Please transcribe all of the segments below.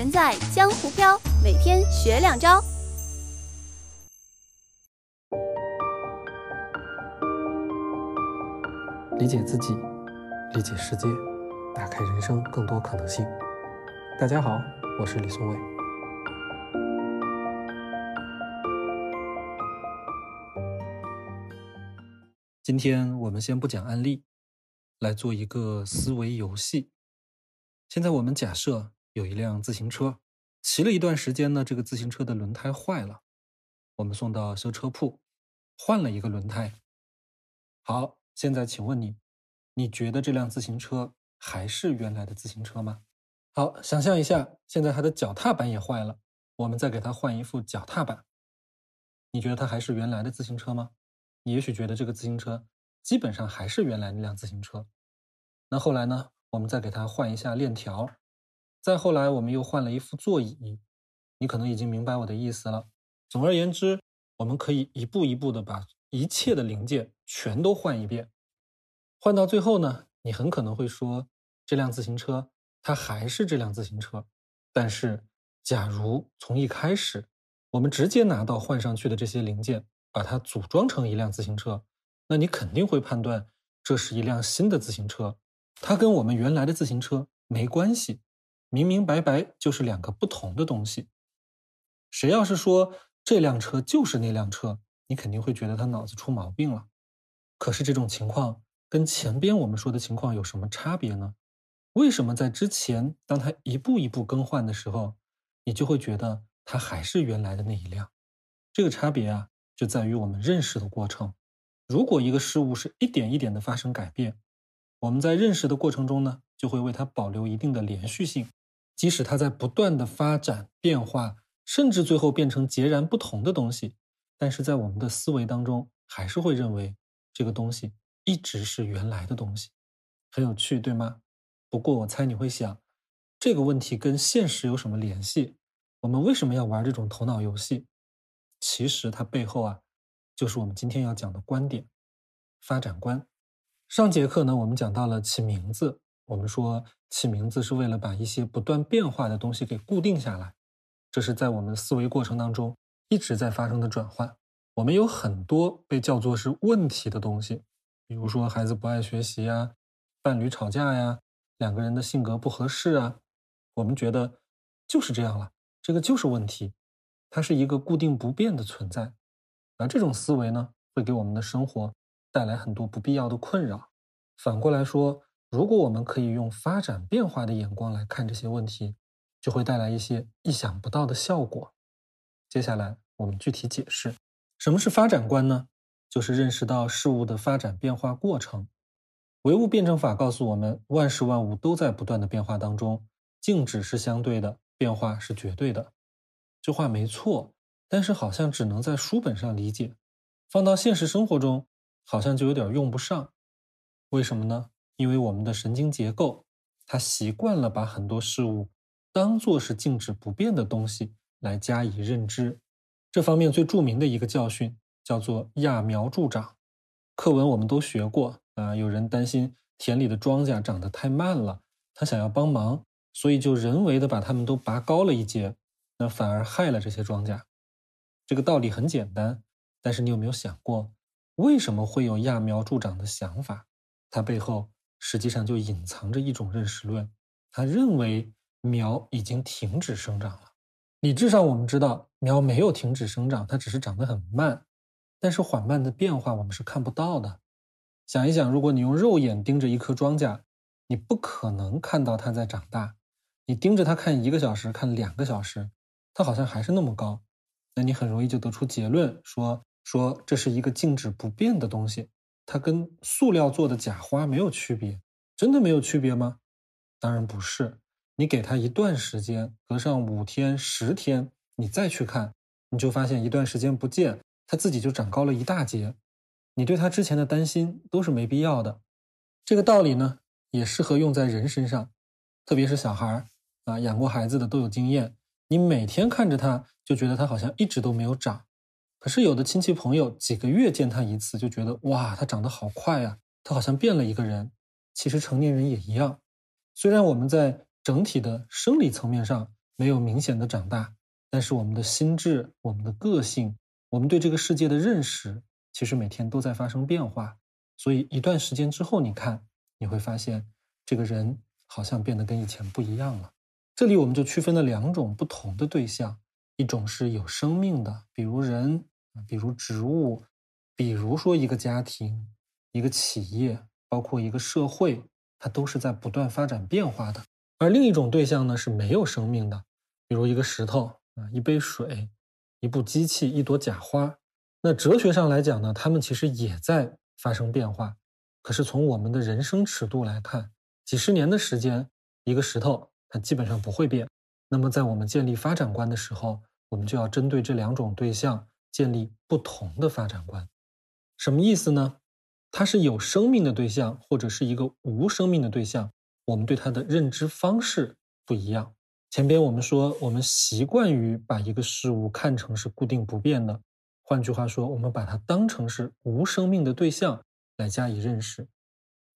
人在江湖飘，每天学两招。理解自己，理解世界，打开人生更多可能性。大家好，我是李松伟。今天我们先不讲案例，来做一个思维游戏。现在我们假设有一辆自行车，骑了一段时间呢，这个自行车的轮胎坏了，我们送到修车铺，换了一个轮胎。好，现在请问你，你觉得这辆自行车还是原来的自行车吗？好，想象一下，现在它的脚踏板也坏了，我们再给它换一副脚踏板，你觉得它还是原来的自行车吗？你也许觉得这个自行车基本上还是原来那辆自行车。那后来呢？我们再给它换一下链条，再后来我们又换了一副座椅。你可能已经明白我的意思了。总而言之，我们可以一步一步的把一切的零件全都换一遍。换到最后呢，你很可能会说，这辆自行车它还是这辆自行车。但是，假如从一开始我们直接拿到换上去的这些零件，把它组装成一辆自行车，那你肯定会判断这是一辆新的自行车，它跟我们原来的自行车没关系，明明白白就是两个不同的东西。谁要是说这辆车就是那辆车，你肯定会觉得他脑子出毛病了。可是这种情况跟前边我们说的情况有什么差别呢？为什么在之前，当他一步一步更换的时候，你就会觉得它还是原来的那一辆？这个差别啊。就在于我们认识的过程。如果一个事物是一点一点的发生改变，我们在认识的过程中呢，就会为它保留一定的连续性。即使它在不断的发展变化，甚至最后变成截然不同的东西，但是在我们的思维当中，还是会认为这个东西一直是原来的东西。很有趣，对吗？不过我猜你会想，这个问题跟现实有什么联系？我们为什么要玩这种头脑游戏？其实它背后啊，就是我们今天要讲的观点——发展观。上节课呢，我们讲到了起名字。我们说起名字是为了把一些不断变化的东西给固定下来，这是在我们思维过程当中一直在发生的转换。我们有很多被叫做是问题的东西，比如说孩子不爱学习呀，伴侣吵架呀，两个人的性格不合适啊，我们觉得就是这样了，这个就是问题。它是一个固定不变的存在，而这种思维呢，会给我们的生活带来很多不必要的困扰。反过来说，如果我们可以用发展变化的眼光来看这些问题，就会带来一些意想不到的效果。接下来我们具体解释，什么是发展观呢？就是认识到事物的发展变化过程。唯物辩证法告诉我们，万事万物都在不断的变化当中，静止是相对的，变化是绝对的。这话没错，但是好像只能在书本上理解，放到现实生活中，好像就有点用不上。为什么呢？因为我们的神经结构，它习惯了把很多事物当做是静止不变的东西来加以认知。这方面最著名的一个教训叫做揠苗助长。课文我们都学过啊，有人担心田里的庄稼长得太慢了，他想要帮忙，所以就人为的把它们都拔高了一截。那反而害了这些庄稼。这个道理很简单，但是你有没有想过，为什么会有揠苗助长的想法？它背后实际上就隐藏着一种认识论。他认为苗已经停止生长了。理智上我们知道苗没有停止生长，它只是长得很慢。但是缓慢的变化我们是看不到的。想一想，如果你用肉眼盯着一颗庄稼，你不可能看到它在长大。你盯着它看一个小时，看两个小时。它好像还是那么高，那你很容易就得出结论，说说这是一个静止不变的东西，它跟塑料做的假花没有区别，真的没有区别吗？当然不是。你给它一段时间，隔上五天、十天，你再去看，你就发现一段时间不见，它自己就长高了一大截。你对它之前的担心都是没必要的。这个道理呢，也适合用在人身上，特别是小孩啊，养过孩子的都有经验。你每天看着它，就觉得它好像一直都没有长。可是有的亲戚朋友几个月见他一次，就觉得哇，他长得好快呀，他好像变了一个人。其实成年人也一样，虽然我们在整体的生理层面上没有明显的长大，但是我们的心智、我们的个性、我们对这个世界的认识，其实每天都在发生变化。所以一段时间之后，你看你会发现，这个人好像变得跟以前不一样了。这里我们就区分了两种不同的对象，一种是有生命的，比如人，比如植物，比如说一个家庭、一个企业，包括一个社会，它都是在不断发展变化的。而另一种对象呢是没有生命的，比如一个石头啊，一杯水，一部机器，一朵假花。那哲学上来讲呢，他们其实也在发生变化。可是从我们的人生尺度来看，几十年的时间，一个石头。它基本上不会变。那么，在我们建立发展观的时候，我们就要针对这两种对象建立不同的发展观。什么意思呢？它是有生命的对象，或者是一个无生命的对象，我们对它的认知方式不一样。前边我们说，我们习惯于把一个事物看成是固定不变的，换句话说，我们把它当成是无生命的对象来加以认识。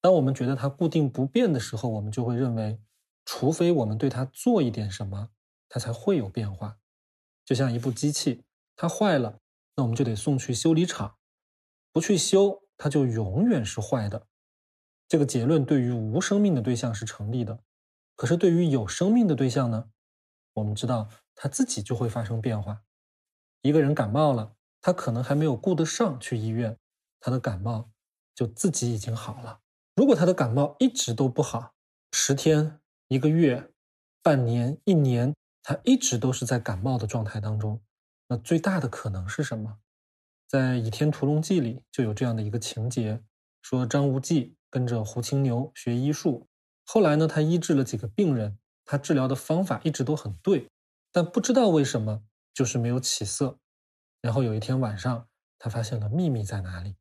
当我们觉得它固定不变的时候，我们就会认为。除非我们对它做一点什么，它才会有变化。就像一部机器，它坏了，那我们就得送去修理厂，不去修，它就永远是坏的。这个结论对于无生命的对象是成立的，可是对于有生命的对象呢？我们知道它自己就会发生变化。一个人感冒了，他可能还没有顾得上去医院，他的感冒就自己已经好了。如果他的感冒一直都不好，十天。一个月、半年、一年，他一直都是在感冒的状态当中。那最大的可能是什么？在《倚天屠龙记》里就有这样的一个情节，说张无忌跟着胡青牛学医术，后来呢，他医治了几个病人，他治疗的方法一直都很对，但不知道为什么就是没有起色。然后有一天晚上，他发现了秘密在哪里？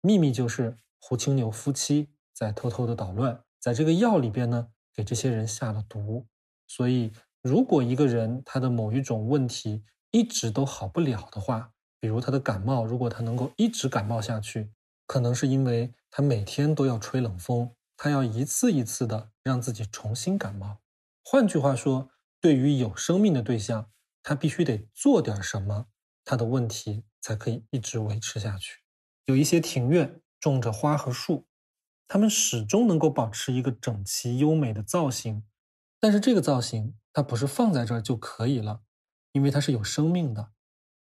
秘密就是胡青牛夫妻在偷偷的捣乱，在这个药里边呢。给这些人下了毒，所以如果一个人他的某一种问题一直都好不了的话，比如他的感冒，如果他能够一直感冒下去，可能是因为他每天都要吹冷风，他要一次一次的让自己重新感冒。换句话说，对于有生命的对象，他必须得做点什么，他的问题才可以一直维持下去。有一些庭院种着花和树。它们始终能够保持一个整齐优美的造型，但是这个造型它不是放在这儿就可以了，因为它是有生命的，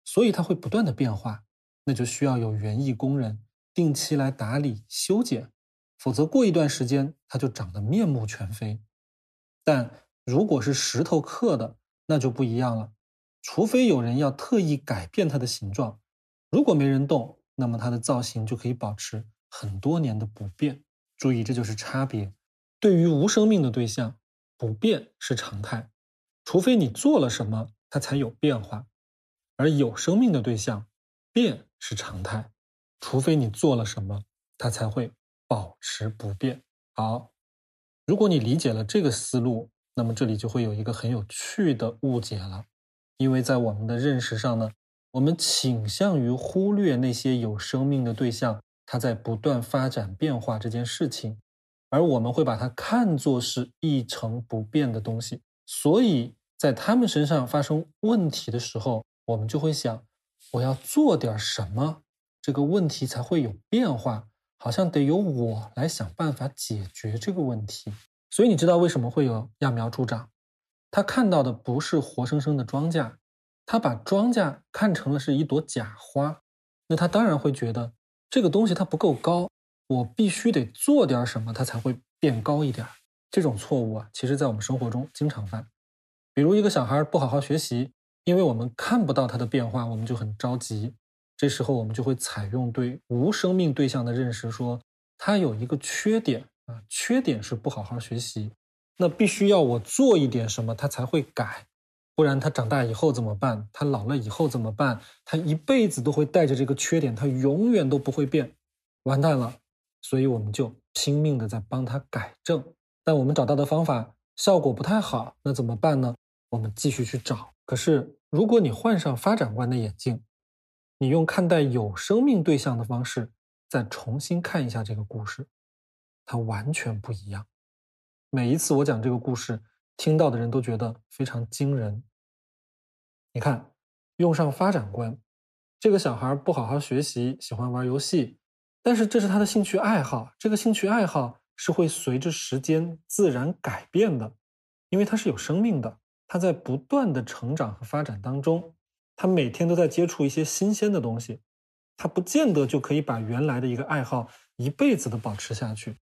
所以它会不断的变化，那就需要有园艺工人定期来打理修剪，否则过一段时间它就长得面目全非。但如果是石头刻的，那就不一样了，除非有人要特意改变它的形状，如果没人动，那么它的造型就可以保持。很多年的不变，注意，这就是差别。对于无生命的对象，不变是常态，除非你做了什么，它才有变化；而有生命的对象，变是常态，除非你做了什么，它才会保持不变。好，如果你理解了这个思路，那么这里就会有一个很有趣的误解了，因为在我们的认识上呢，我们倾向于忽略那些有生命的对象。它在不断发展变化这件事情，而我们会把它看作是一成不变的东西，所以在他们身上发生问题的时候，我们就会想，我要做点什么，这个问题才会有变化，好像得由我来想办法解决这个问题。所以你知道为什么会有揠苗助长？他看到的不是活生生的庄稼，他把庄稼看成了是一朵假花，那他当然会觉得。这个东西它不够高，我必须得做点什么，它才会变高一点。这种错误啊，其实在我们生活中经常犯。比如一个小孩不好好学习，因为我们看不到他的变化，我们就很着急。这时候我们就会采用对无生命对象的认识，说他有一个缺点啊，缺点是不好好学习，那必须要我做一点什么，他才会改。不然他长大以后怎么办？他老了以后怎么办？他一辈子都会带着这个缺点，他永远都不会变，完蛋了。所以我们就拼命的在帮他改正，但我们找到的方法效果不太好，那怎么办呢？我们继续去找。可是如果你换上发展观的眼镜，你用看待有生命对象的方式再重新看一下这个故事，它完全不一样。每一次我讲这个故事。听到的人都觉得非常惊人。你看，用上发展观，这个小孩不好好学习，喜欢玩游戏，但是这是他的兴趣爱好，这个兴趣爱好是会随着时间自然改变的，因为他是有生命的，他在不断的成长和发展当中，他每天都在接触一些新鲜的东西，他不见得就可以把原来的一个爱好一辈子的保持下去。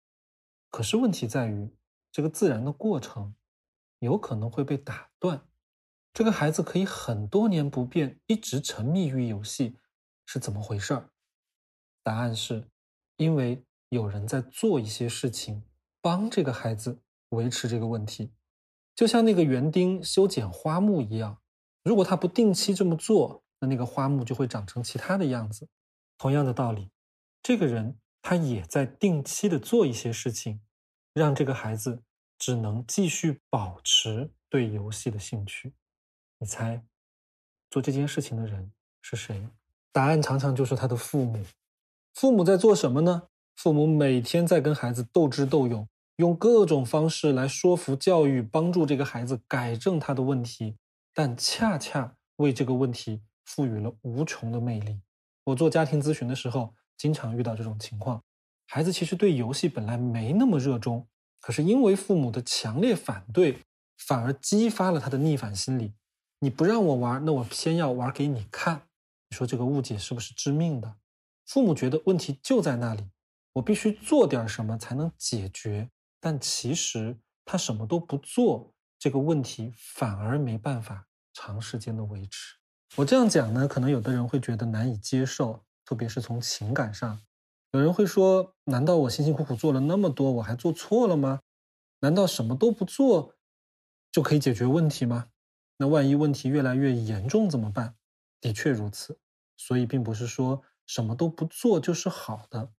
可是问题在于，这个自然的过程有可能会被打断。这个孩子可以很多年不变，一直沉迷于游戏，是怎么回事儿？答案是，因为有人在做一些事情，帮这个孩子维持这个问题。就像那个园丁修剪花木一样，如果他不定期这么做，那那个花木就会长成其他的样子。同样的道理，这个人他也在定期的做一些事情，让这个孩子只能继续保持对游戏的兴趣。你猜，做这件事情的人是谁？答案常常就是他的父母。父母在做什么呢？父母每天在跟孩子斗智斗勇，用各种方式来说服、教育、帮助这个孩子改正他的问题，但恰恰为这个问题赋予了无穷的魅力。我做家庭咨询的时候，经常遇到这种情况：孩子其实对游戏本来没那么热衷，可是因为父母的强烈反对，反而激发了他的逆反心理。你不让我玩，那我偏要玩给你看。你说这个误解是不是致命的？父母觉得问题就在那里，我必须做点什么才能解决。但其实他什么都不做，这个问题反而没办法长时间的维持。我这样讲呢，可能有的人会觉得难以接受，特别是从情感上。有人会说：难道我辛辛苦苦做了那么多，我还做错了吗？难道什么都不做就可以解决问题吗？那万一问题越来越严重怎么办？的确如此，所以并不是说什么都不做就是好的。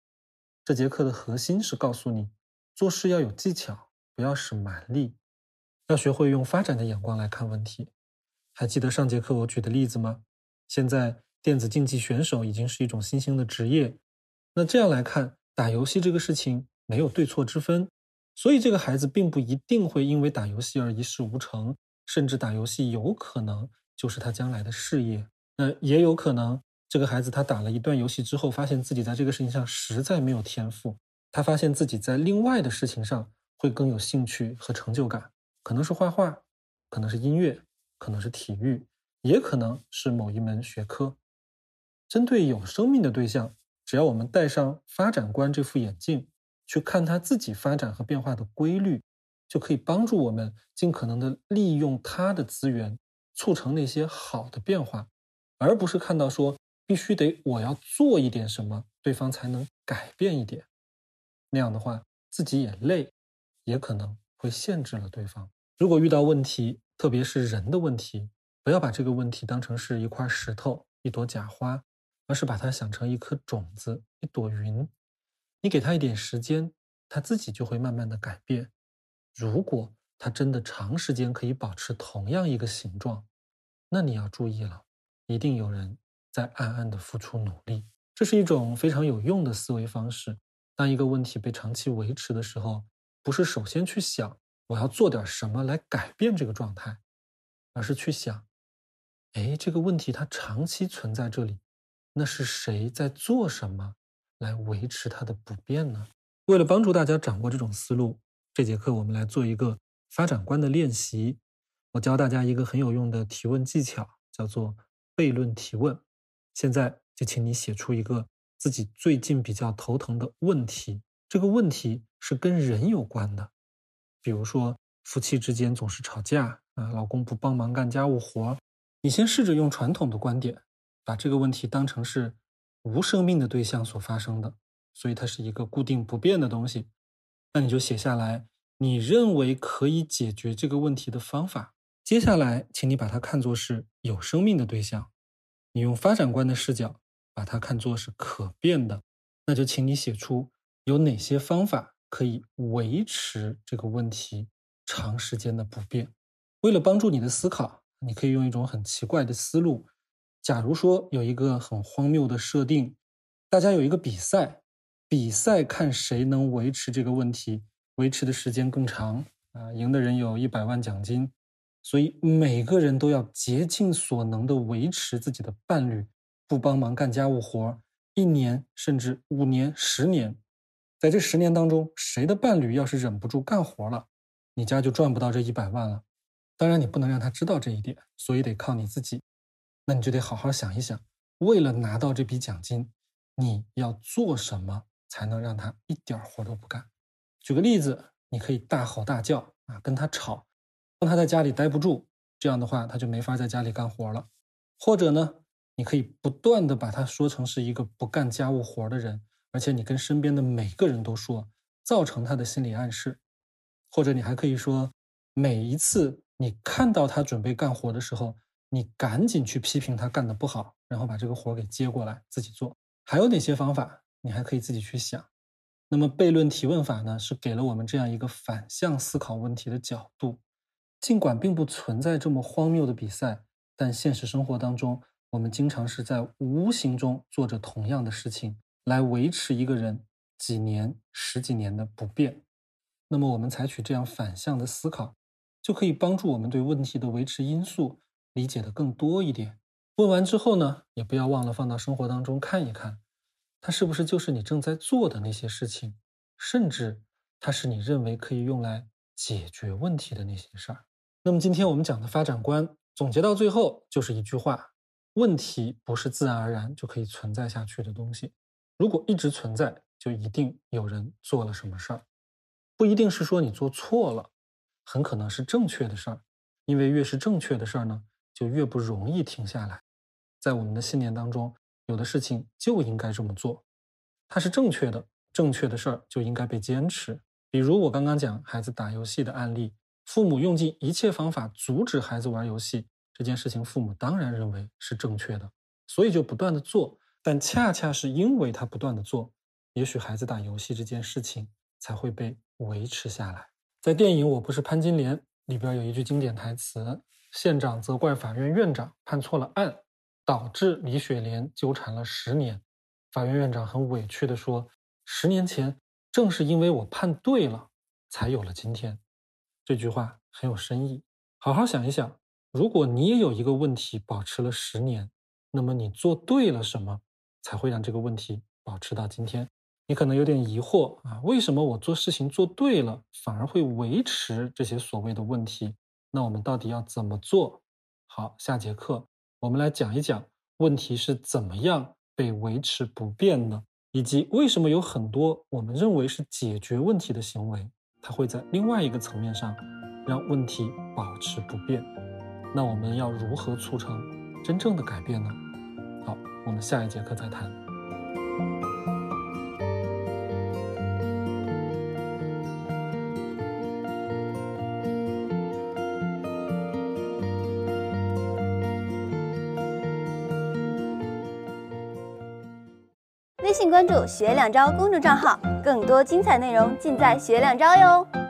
这节课的核心是告诉你，做事要有技巧，不要使蛮力，要学会用发展的眼光来看问题。还记得上节课我举的例子吗？现在电子竞技选手已经是一种新兴的职业。那这样来看，打游戏这个事情没有对错之分，所以这个孩子并不一定会因为打游戏而一事无成。甚至打游戏有可能就是他将来的事业，那也有可能这个孩子他打了一段游戏之后，发现自己在这个事情上实在没有天赋，他发现自己在另外的事情上会更有兴趣和成就感，可能是画画，可能是音乐，可能是体育，也可能是某一门学科。针对有生命的对象，只要我们戴上发展观这副眼镜，去看他自己发展和变化的规律。就可以帮助我们尽可能的利用他的资源，促成那些好的变化，而不是看到说必须得我要做一点什么，对方才能改变一点。那样的话，自己也累，也可能会限制了对方。如果遇到问题，特别是人的问题，不要把这个问题当成是一块石头、一朵假花，而是把它想成一颗种子、一朵云。你给他一点时间，他自己就会慢慢的改变。如果它真的长时间可以保持同样一个形状，那你要注意了，一定有人在暗暗的付出努力。这是一种非常有用的思维方式。当一个问题被长期维持的时候，不是首先去想我要做点什么来改变这个状态，而是去想，哎，这个问题它长期存在这里，那是谁在做什么来维持它的不变呢？为了帮助大家掌握这种思路。这节课我们来做一个发展观的练习。我教大家一个很有用的提问技巧，叫做悖论提问。现在就请你写出一个自己最近比较头疼的问题，这个问题是跟人有关的。比如说，夫妻之间总是吵架啊，老公不帮忙干家务活。你先试着用传统的观点，把这个问题当成是无生命的对象所发生的，所以它是一个固定不变的东西。那你就写下来，你认为可以解决这个问题的方法。接下来，请你把它看作是有生命的对象，你用发展观的视角把它看作是可变的。那就请你写出有哪些方法可以维持这个问题长时间的不变。为了帮助你的思考，你可以用一种很奇怪的思路。假如说有一个很荒谬的设定，大家有一个比赛。比赛看谁能维持这个问题维持的时间更长啊，赢的人有一百万奖金，所以每个人都要竭尽所能的维持自己的伴侣不帮忙干家务活，一年甚至五年、十年，在这十年当中，谁的伴侣要是忍不住干活了，你家就赚不到这一百万了。当然，你不能让他知道这一点，所以得靠你自己。那你就得好好想一想，为了拿到这笔奖金，你要做什么才能让他一点活都不干？举个例子，你可以大吼大叫啊，跟他吵，让他在家里待不住，这样的话他就没法在家里干活了。或者呢，你可以不断的把他说成是一个不干家务活的人，而且你跟身边的每个人都说，造成他的心理暗示。或者你还可以说，每一次。你看到他准备干活的时候，你赶紧去批评他干的不好，然后把这个活给接过来自己做。还有哪些方法？你还可以自己去想。那么悖论提问法呢，是给了我们这样一个反向思考问题的角度。尽管并不存在这么荒谬的比赛，但现实生活当中，我们经常是在无形中做着同样的事情，来维持一个人几年、十几年的不变。那么我们采取这样反向的思考。就可以帮助我们对问题的维持因素理解的更多一点。问完之后呢，也不要忘了放到生活当中看一看，它是不是就是你正在做的那些事情，甚至它是你认为可以用来解决问题的那些事儿。那么今天我们讲的发展观总结到最后就是一句话：问题不是自然而然就可以存在下去的东西，如果一直存在，就一定有人做了什么事儿，不一定是说你做错了。很可能是正确的事儿，因为越是正确的事儿呢，就越不容易停下来。在我们的信念当中，有的事情就应该这么做，它是正确的，正确的事儿就应该被坚持。比如我刚刚讲孩子打游戏的案例，父母用尽一切方法阻止孩子玩游戏，这件事情父母当然认为是正确的，所以就不断的做。但恰恰是因为他不断的做，也许孩子打游戏这件事情才会被维持下来。在电影《我不是潘金莲》里边有一句经典台词：“县长责怪法院院长判错了案，导致李雪莲纠缠了十年。法院院长很委屈地说：‘十年前正是因为我判对了，才有了今天。’这句话很有深意。好好想一想，如果你也有一个问题保持了十年，那么你做对了什么，才会让这个问题保持到今天？”你可能有点疑惑啊，为什么我做事情做对了，反而会维持这些所谓的问题？那我们到底要怎么做？好，下节课我们来讲一讲问题是怎么样被维持不变的，以及为什么有很多我们认为是解决问题的行为，它会在另外一个层面上让问题保持不变。那我们要如何促成真正的改变呢？好，我们下一节课再谈。微信关注“学两招”公众账号，更多精彩内容尽在“学两招”哟。